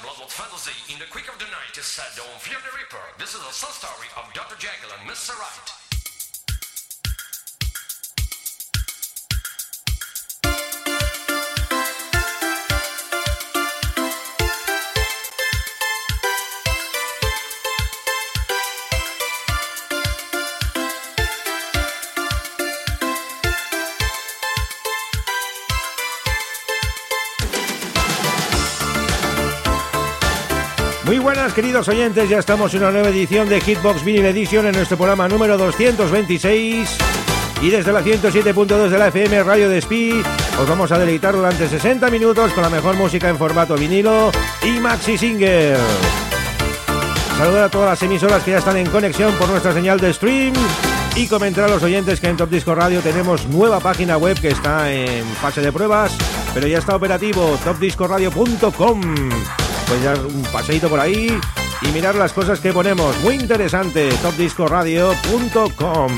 Fantasy, in the quick of the night is said, don't fear the reaper. This is a sad story of Dr. Jekyll and Mr. Right. Buenas queridos oyentes, ya estamos en una nueva edición de Hitbox Vinyl Edition en nuestro programa número 226 y desde la 107.2 de la FM Radio Despí os vamos a deleitar durante 60 minutos con la mejor música en formato vinilo y maxi single. Saludar a todas las emisoras que ya están en conexión por nuestra señal de stream. Y comentar a los oyentes que en Top Disco Radio tenemos nueva página web que está en fase de pruebas, pero ya está operativo, topdiscoradio.com pues ya un paseito por ahí y mirar las cosas que ponemos. Muy interesante, topdiscoradio.com.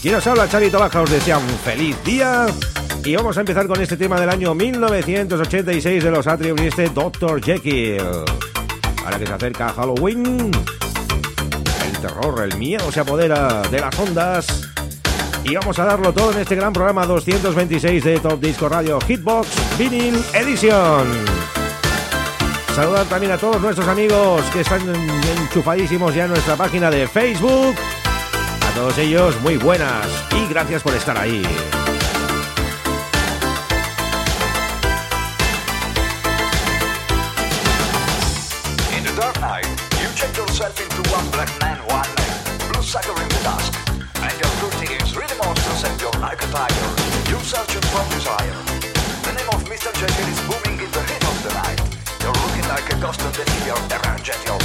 Quien os habla, Chavito Baja, os desea un feliz día. Y vamos a empezar con este tema del año 1986 de los Atrium y este Dr. Jekyll. Ahora que se acerca Halloween, el terror, el miedo se apodera de las ondas. Y vamos a darlo todo en este gran programa 226 de Top Disco Hitbox Vinyl Edition. Saludar también a todos nuestros amigos que están enchufadísimos ya en nuestra página de Facebook. A todos ellos, muy buenas y gracias por estar ahí. Your desire. The name of Mr. Jekyll is booming ghost of the fear, around jet your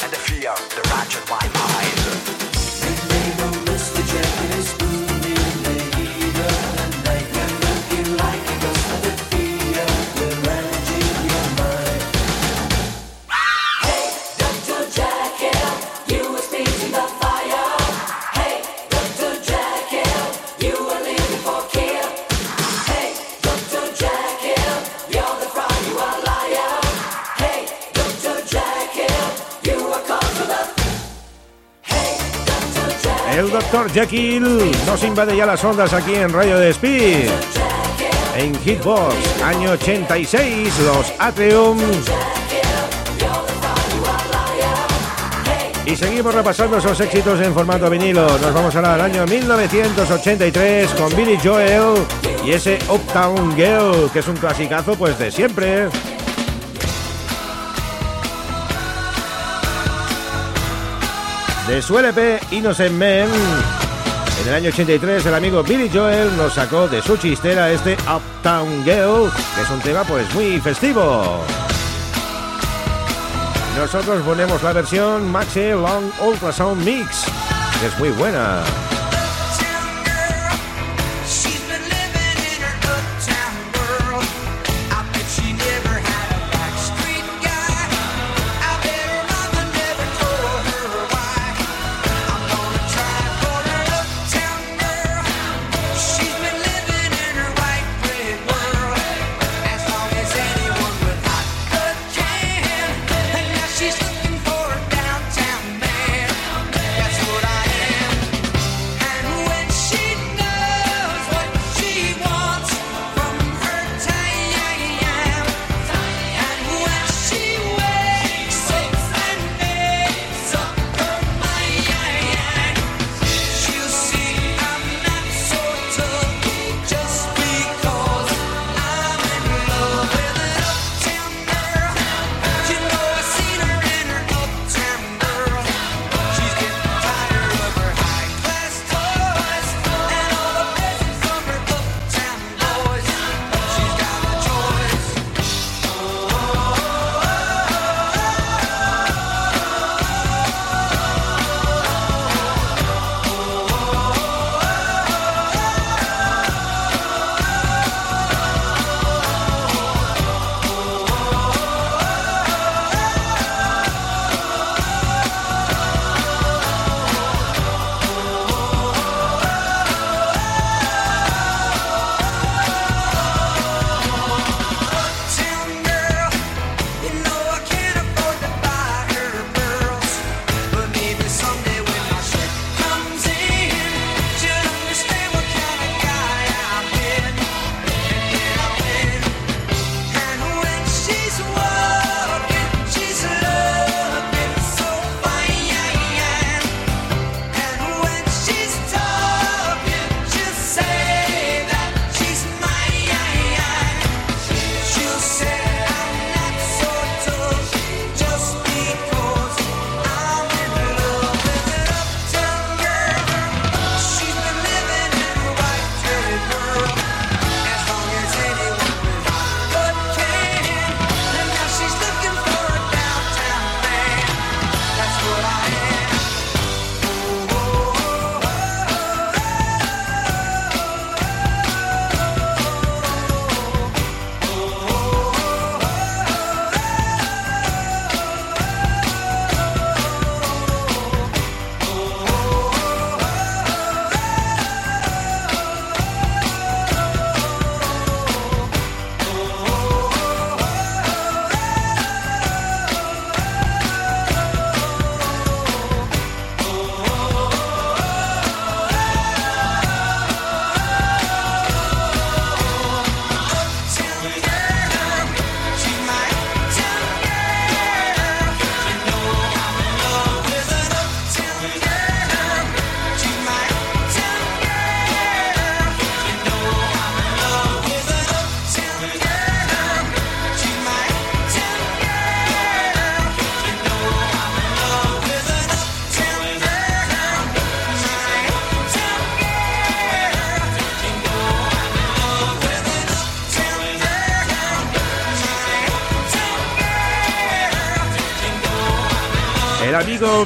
and the fear, the ratchet my mind. Dr. Jekyll nos invade ya las ondas aquí en Radio de Speed. En Hitbox, año 86, los Atrium. Y seguimos repasando esos éxitos en formato vinilo. Nos vamos ahora al año 1983 con Billy Joel y ese Uptown Girl, que es un clasicazo pues de siempre. De su LP Innocent Men. En el año 83 el amigo Billy Joel nos sacó de su chistera este Uptown Girl, que es un tema pues muy festivo. Nosotros ponemos la versión Maxi Long Ultrasound Mix, que es muy buena.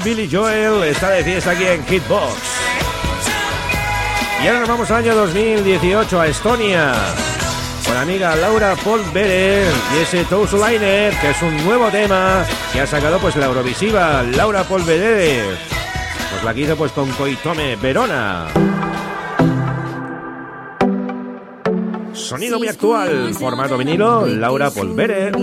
Billy Joel está de fiesta aquí en Hitbox. Y ahora nos vamos al año 2018 a Estonia. Con la amiga Laura Polverer y ese Tousulainer, que es un nuevo tema que ha sacado pues la Eurovisiva Laura Polverer. Pues la que hizo pues con Koitome Verona. Sonido muy actual, formato vinilo, Laura Polverer.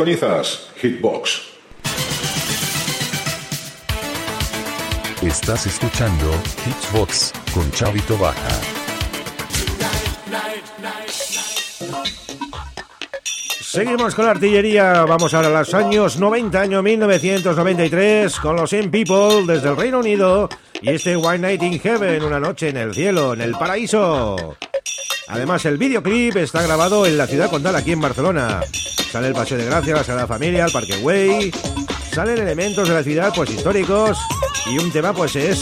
Sintonizas Hitbox. Estás escuchando Hitsbox con Chavito Baja. Seguimos con la artillería, vamos ahora a los años 90, año 1993, con los In People desde el Reino Unido y este One Night in Heaven, una noche en el cielo, en el paraíso. Además, el videoclip está grabado en la ciudad condal, aquí en Barcelona. Sale el Paseo de Gracia, la Sagrada Familia, el Parque Güell. Salen elementos de la ciudad, pues históricos. Y un tema, pues es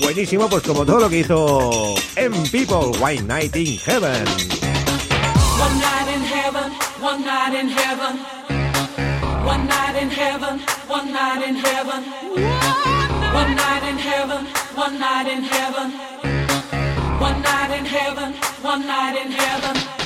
buenísimo, pues como todo lo que hizo M People, One Night in Heaven. One night in heaven, one night in heaven. One night in heaven, one night in heaven. One night in heaven, one night in heaven. One night in heaven, one night in heaven.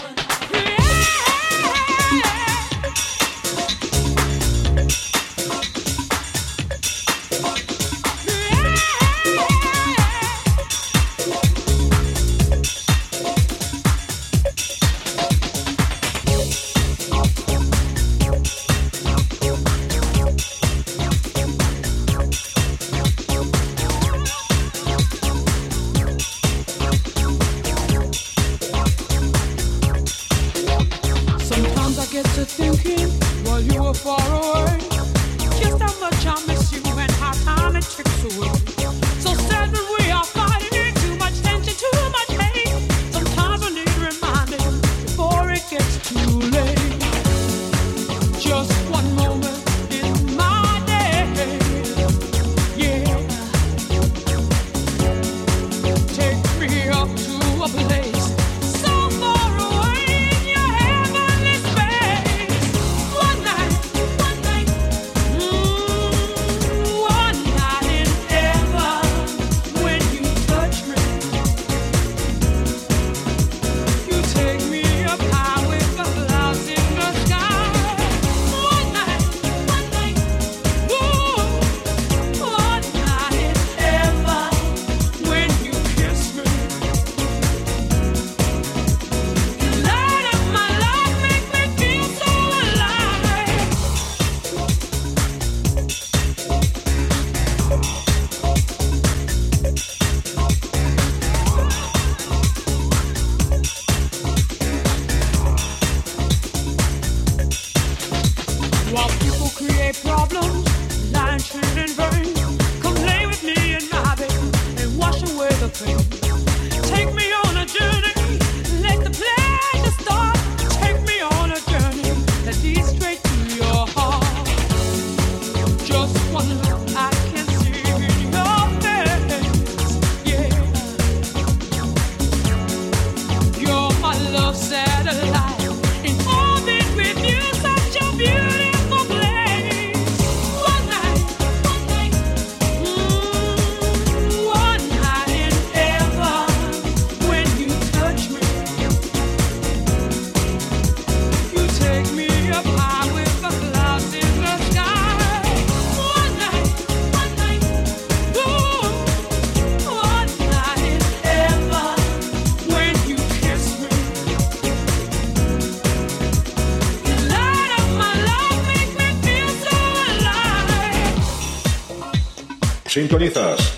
Sintonizas.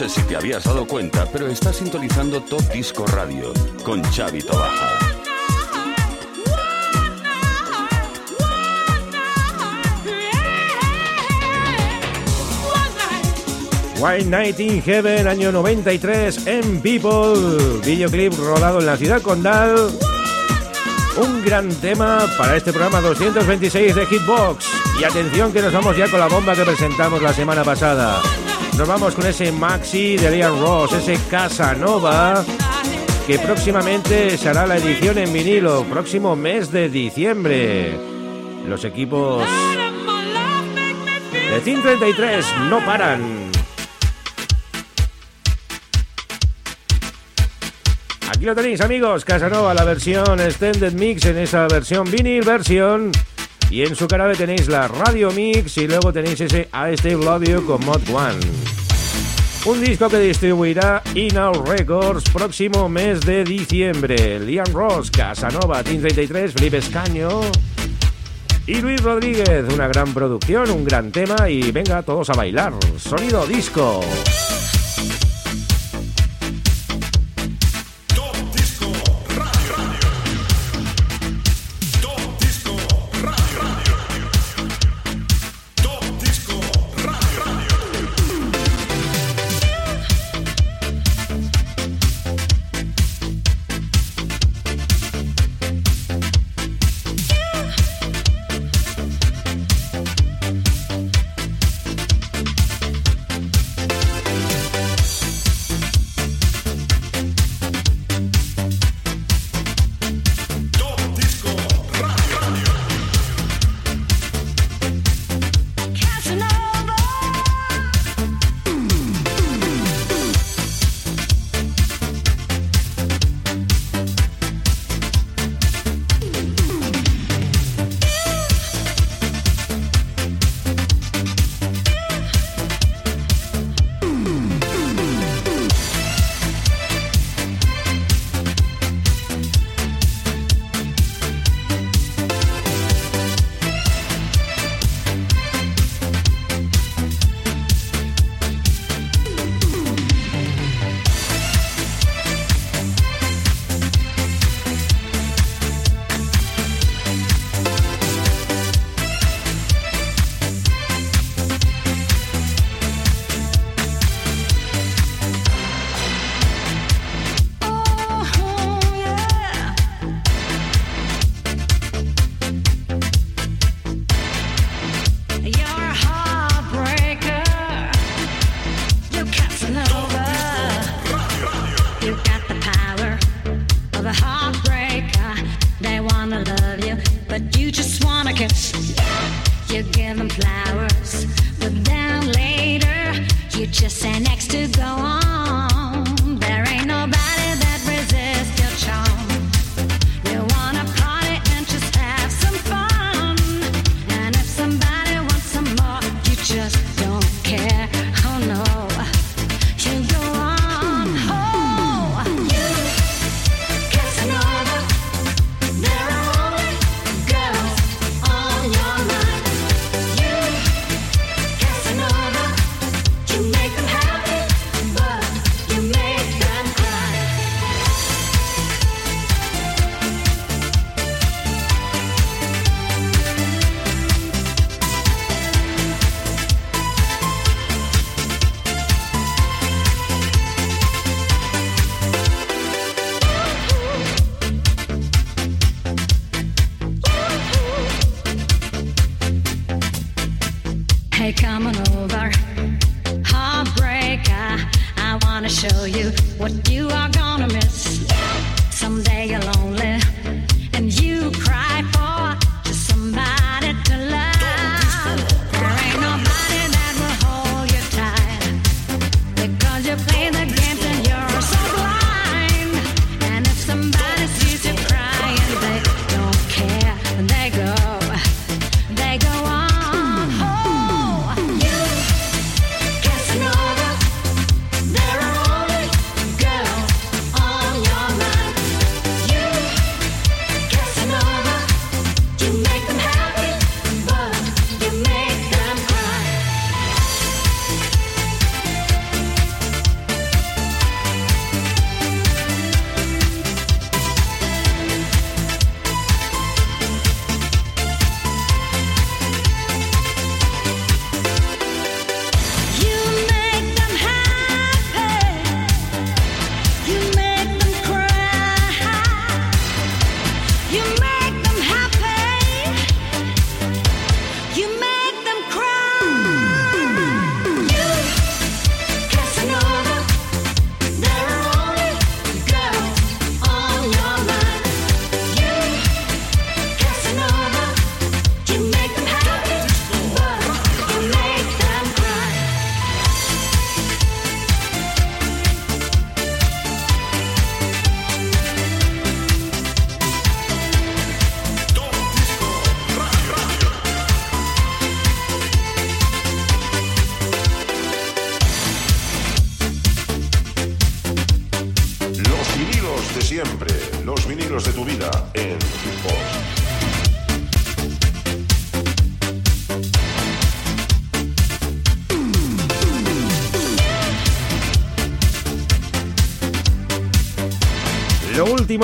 no sé si te habías dado cuenta, pero estás sintonizando Top Disco Radio con Xavi Tobaja. White Night in Heaven, año 93, en People. Videoclip rodado en la ciudad condal. Un gran tema para este programa 226 de Hitbox. Y atención que nos vamos ya con la bomba que presentamos la semana pasada. Nos vamos con ese maxi de Liam Ross, ese Casanova, que próximamente será la edición en vinilo, próximo mes de diciembre. Los equipos de Team 33 no paran. Aquí lo tenéis, amigos. Casanova, la versión Extended Mix en esa versión vinil, versión. Y en su cara tenéis la Radio Mix y luego tenéis ese I Still Love You con Mod One. Un disco que distribuirá In Records próximo mes de diciembre. Liam Ross, Casanova, Team 33, Felipe Escaño y Luis Rodríguez. Una gran producción, un gran tema y venga todos a bailar. Sonido disco.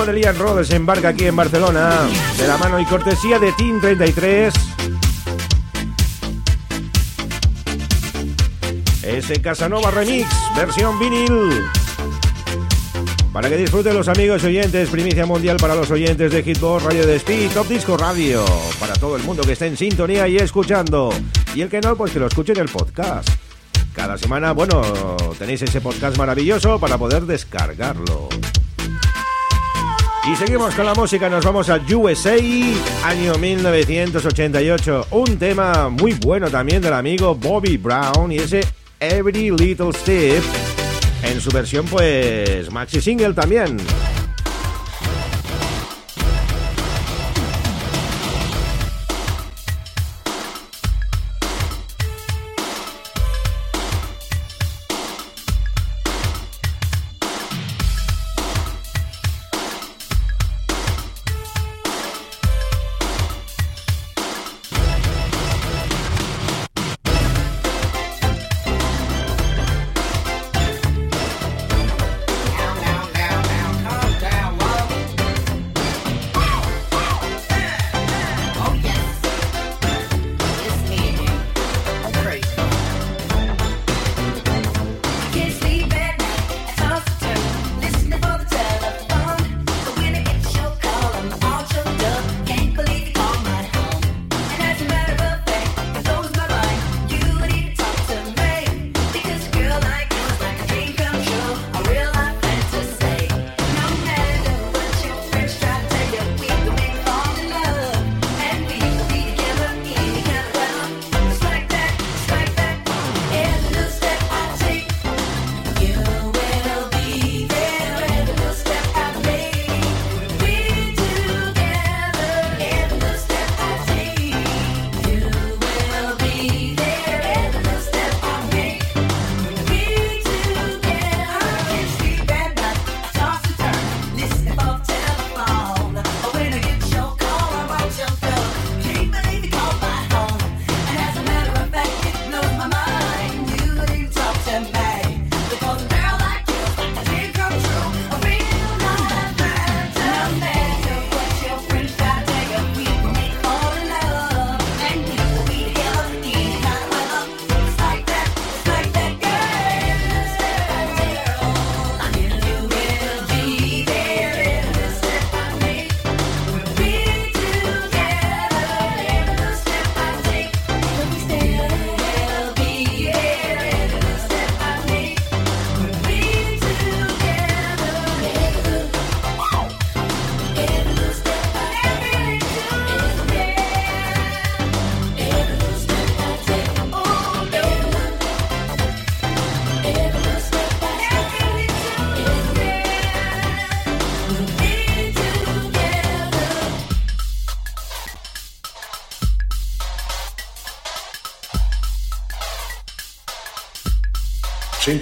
español Elías embarca aquí en Barcelona de la mano y cortesía de Team 33. Ese Casanova Remix, versión vinil. Para que disfruten los amigos oyentes, primicia mundial para los oyentes de Hitbox Radio de Speed, Top Disco Radio, para todo el mundo que esté en sintonía y escuchando. Y el que no, pues que lo escuche en el podcast. Cada semana, bueno, tenéis ese podcast maravilloso para poder descargarlo. Y seguimos con la música, nos vamos a USA, año 1988. Un tema muy bueno también del amigo Bobby Brown y ese Every Little Step en su versión pues maxi single también.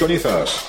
sintonizas.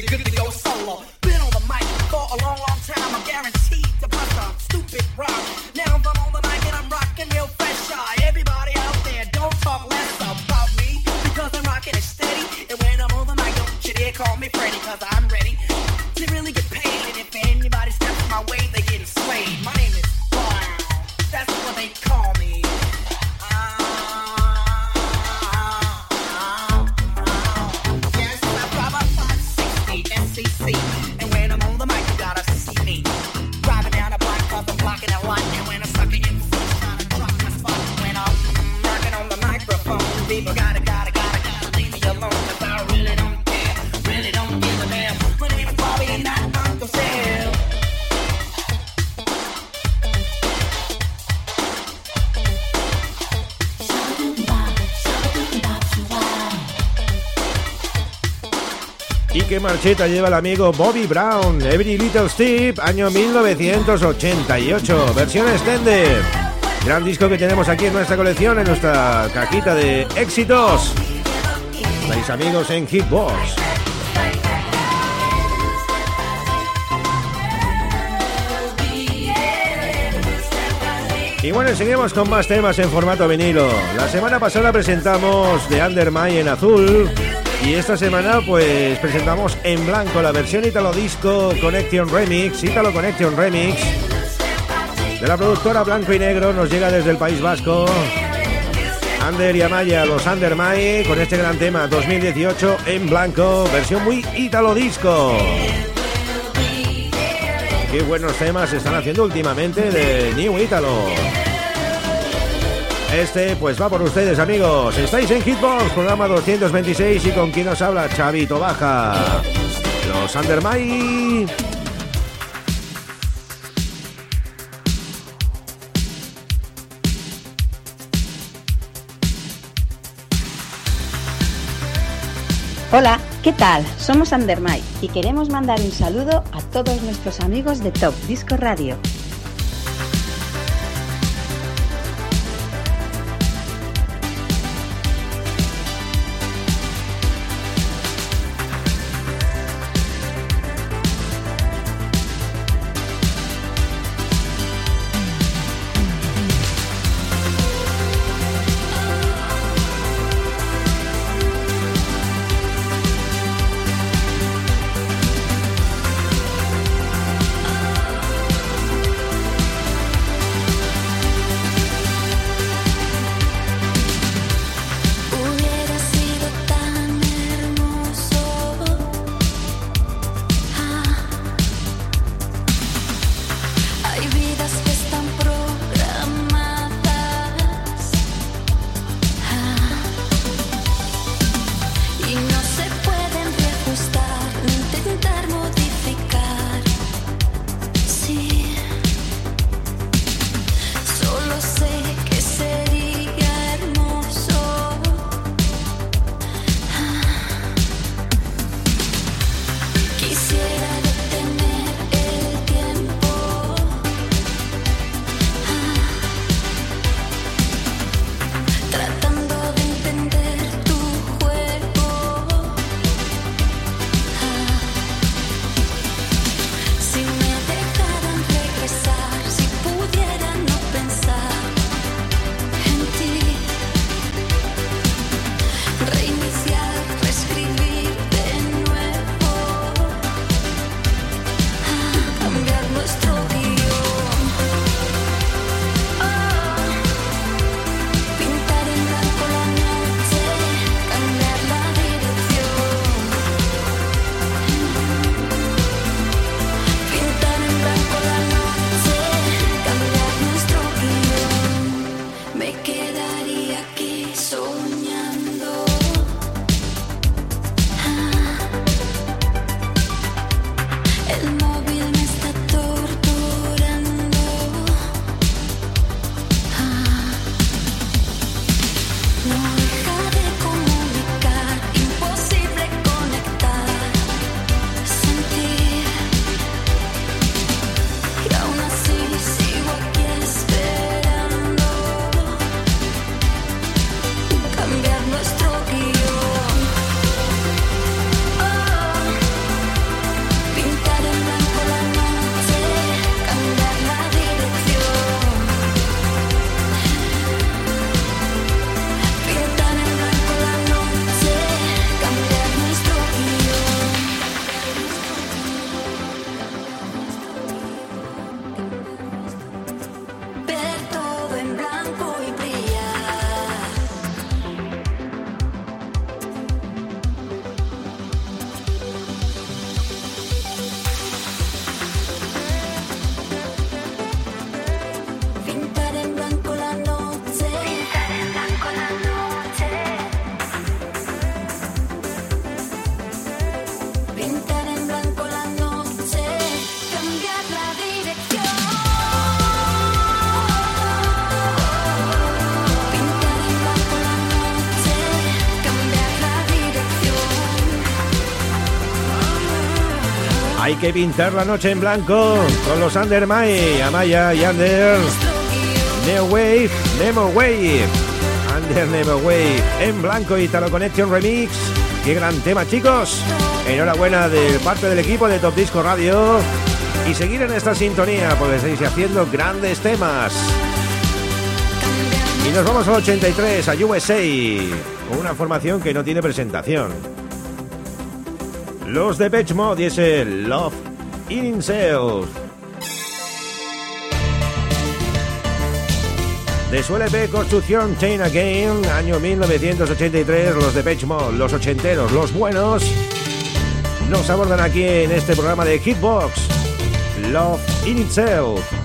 good, good, good. Qué marcheta lleva el amigo Bobby Brown? Every Little Step, año 1988, versión extended. Gran disco que tenemos aquí en nuestra colección, en nuestra cajita de éxitos. Estáis amigos en Hitbox. Y bueno, seguimos con más temas en formato vinilo. La semana pasada presentamos The Under My en azul y esta semana pues presentamos en blanco la versión Italo Disco Connection Remix, Italo Connection Remix de la productora Blanco y Negro, nos llega desde el País Vasco. Ander y Amaya, los Under My, con este gran tema 2018 en blanco, versión muy Italo Disco. Qué buenos temas se están haciendo últimamente de New Italo. Este pues va por ustedes amigos. Estáis en Hitbox, programa 226 y con quien nos habla Chavito Baja. Los Undermay. Hola, ¿qué tal? Somos Andermay y queremos mandar un saludo a todos nuestros amigos de Top Disco Radio. Que pintar la noche en blanco con los Under Mai, Amaya y Under. Neo Wave, Nemo Wave. Under Nemo Wave en blanco Italo Connection Remix. Qué gran tema, chicos. Enhorabuena de parte del equipo de Top Disco Radio. Y seguir en esta sintonía, porque estáis haciendo grandes temas. Y nos vamos al 83, a USA, con una formación que no tiene presentación. Los de Pitch Mode y ese Love in Sales. De su LP Construcción Chain Again, año 1983, los de Pitch Mode, los ochenteros, los buenos, nos abordan aquí en este programa de Hitbox. Love in Itself.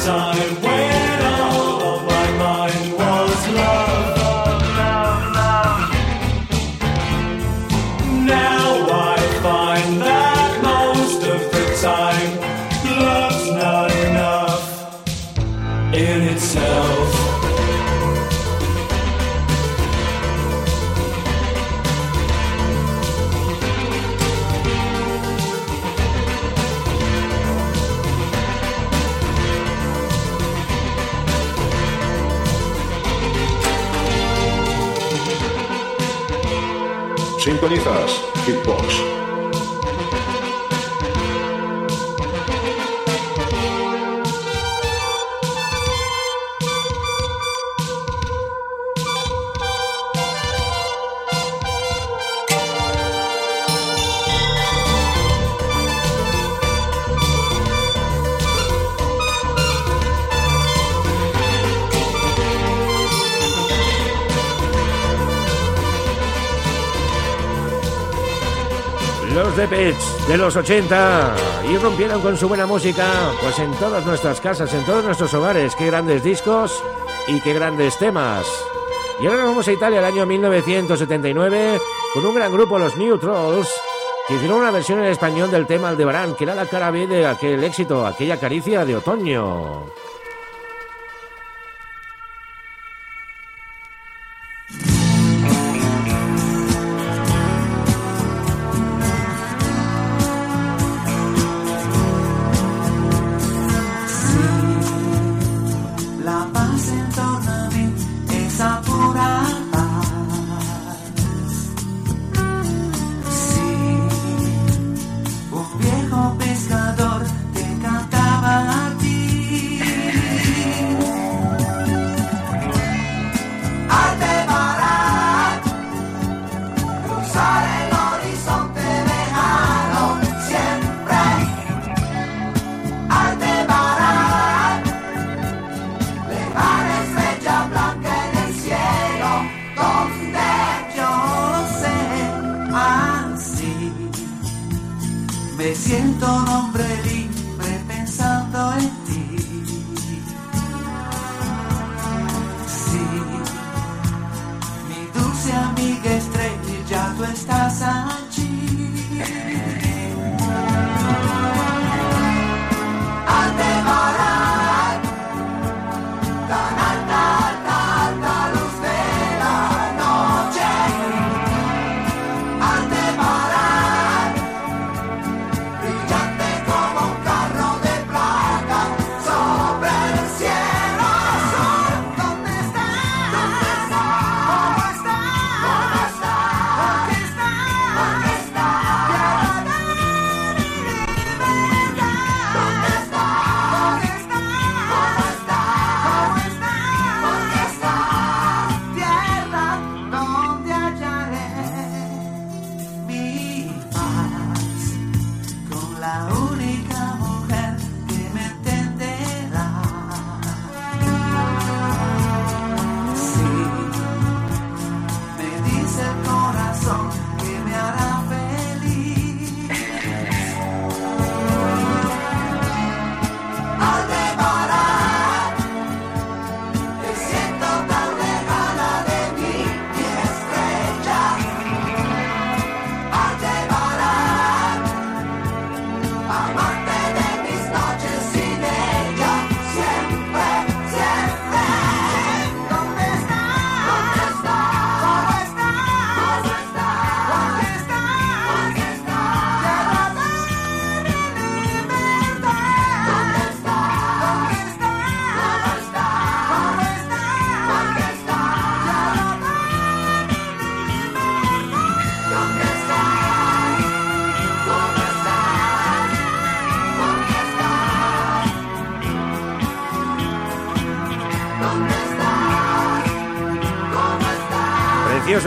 Was a los 80 y rompieron con su buena música, pues en todas nuestras casas, en todos nuestros hogares. Qué grandes discos y qué grandes temas. Y ahora nos vamos a Italia el año 1979 con un gran grupo, los New Trolls, que hicieron una versión en español del tema Aldebarán, que era la cara B de aquel éxito, aquella caricia de otoño.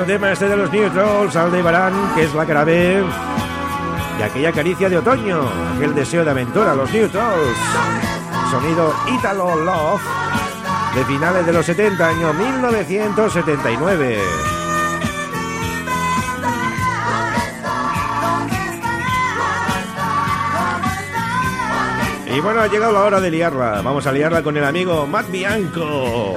Tema este de los New Trolls, Aldebarán, que es la cara B de aquella caricia de otoño, aquel deseo de aventura, los New. Sonido Italo Love de finales de los 70, año 1979. Y bueno, ha llegado la hora de liarla. Vamos a liarla con el amigo Matt Bianco.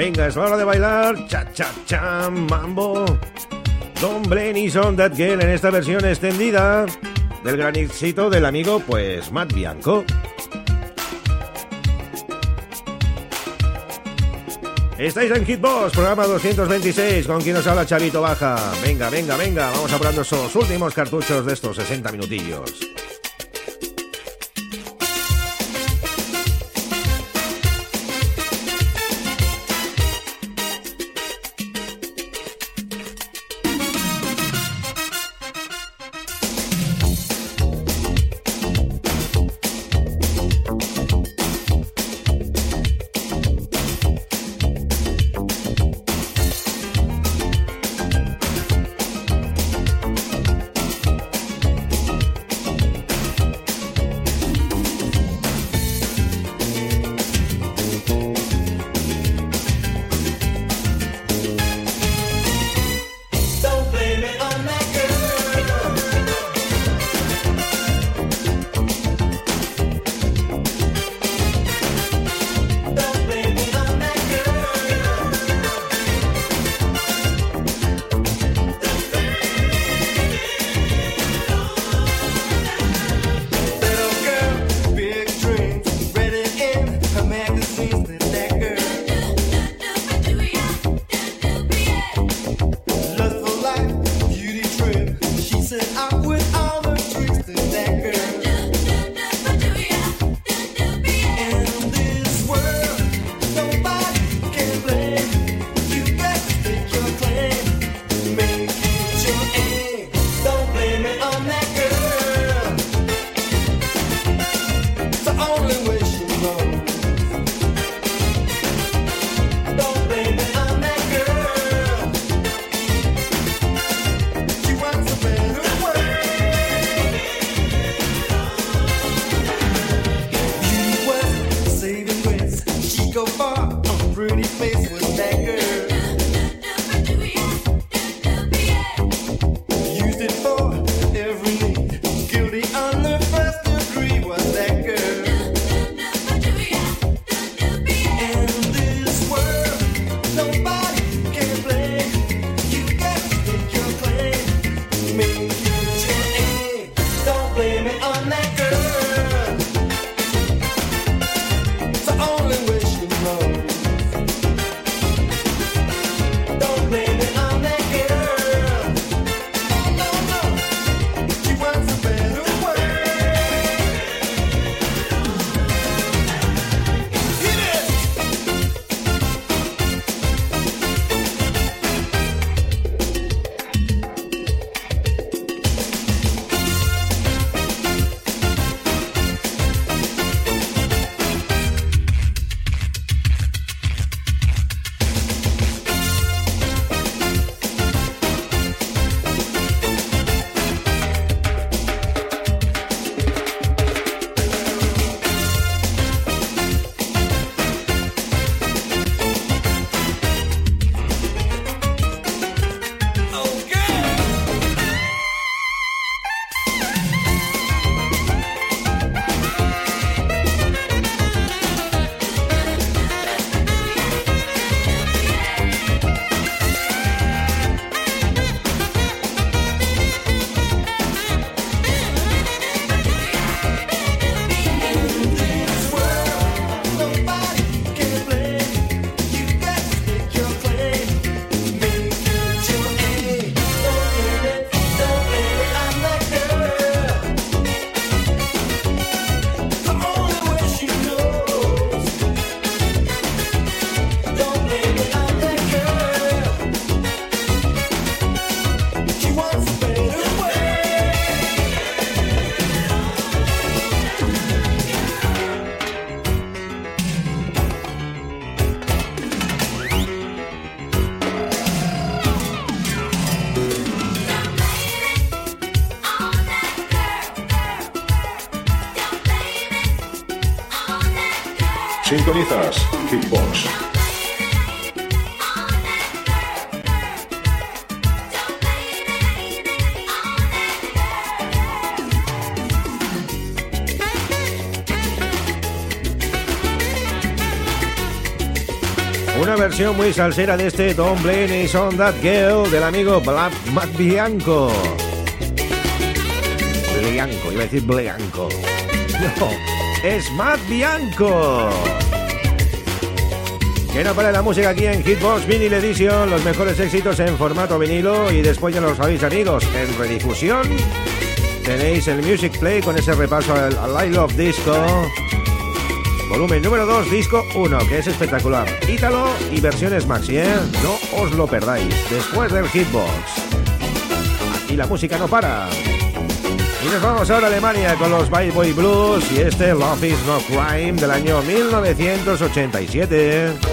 Venga, es hora de bailar. Cha, cha, cha, mambo. Don Blenny's on that girl en esta versión extendida del gran éxito del amigo, pues, Matt Bianco. Estáis en Hitbox, programa 226, con quien os habla Chavito Baja. Venga, venga, venga, vamos apurando esos últimos cartuchos de estos 60 minutillos. Muy salsera de este Don't Blame Is on That Girl del amigo Black Matt Bianco. Bianco, iba a decir Bianco. No, es Matt Bianco. Que no para la música aquí en Hitbox Vinyl Edition, los mejores éxitos en formato vinilo y después ya lo sabéis amigos, en redifusión tenéis el Music Play con ese repaso al, al I Love Disco. Volumen número 2, disco 1, que es espectacular. Ítalo y versiones maxi, ¿eh? No os lo perdáis. Después del Hitbox. Y la música no para. Y nos vamos ahora a Alemania con los Bye Boy Blues y este Love is No Crime del año 1987.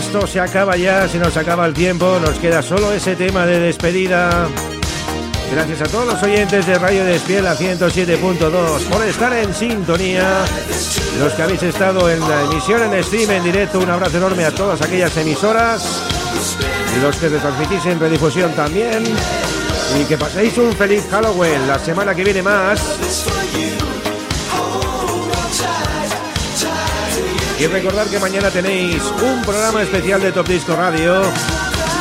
Esto se acaba ya, se nos acaba el tiempo, nos queda solo ese tema de despedida. Gracias a todos los oyentes de Radio Despiel a 107.2 por estar en sintonía. Los que habéis estado en la emisión en stream en directo, un abrazo enorme a todas aquellas emisoras. Los que retransmitís en redifusión también. Y que paséis un feliz Halloween. La semana que viene más. Y recordar que mañana tenéis un programa especial de Top Disco Radio.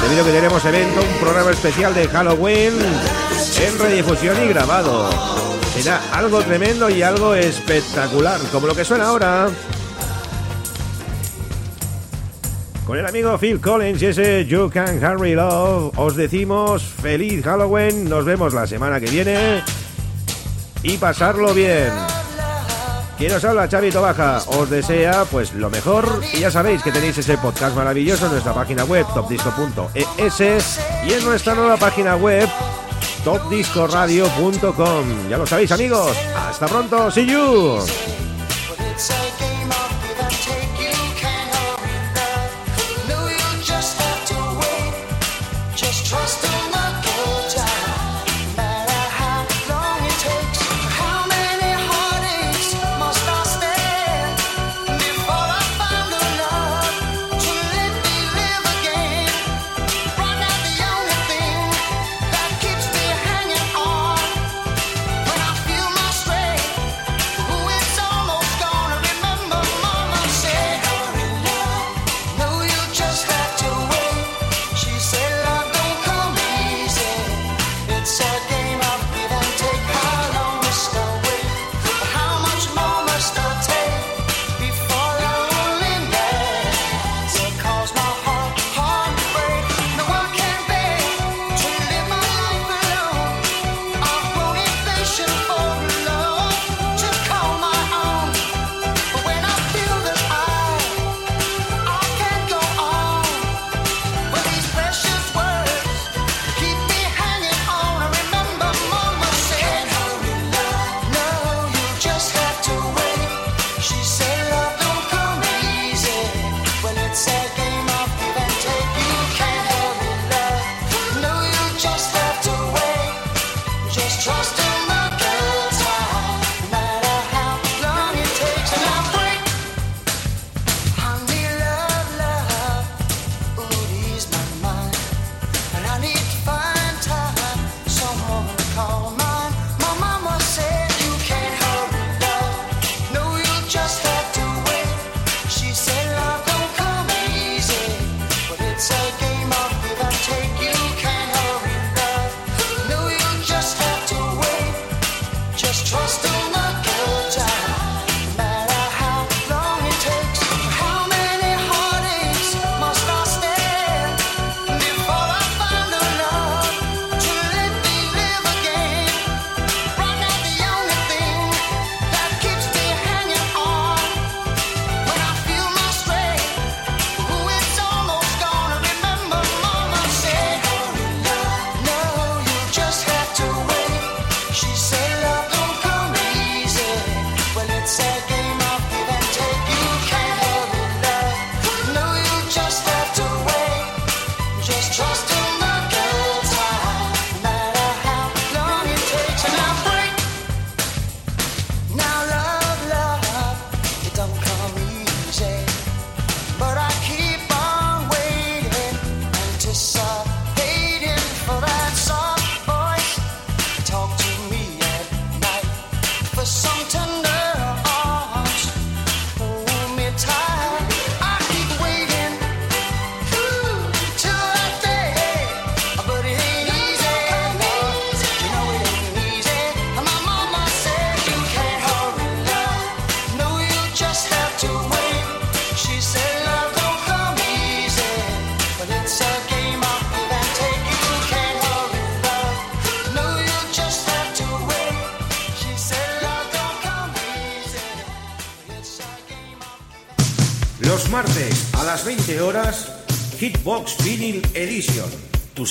Debido a que tenemos evento, un programa especial de Halloween en redifusión y grabado. Será algo tremendo y algo espectacular, como lo que suena ahora. Con el amigo Phil Collins y ese You Can Hurry Love, os decimos feliz Halloween. Nos vemos la semana que viene y pasarlo bien. Quien os habla, Chavito Baja, os desea pues lo mejor y ya sabéis que tenéis ese podcast maravilloso en nuestra página web topdisco.es y en nuestra nueva página web topdiscoradio.com. Ya lo sabéis amigos, hasta pronto, see you.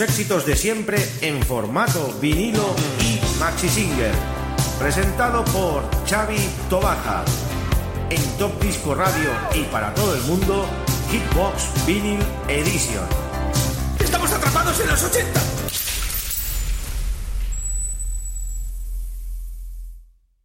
éxitos de siempre en formato vinilo y maxi singer. Presentado por Xavi Tobaja. En Top Disco Radio y para todo el mundo, Hitbox Vinyl Edition. ¡Estamos atrapados en los 80!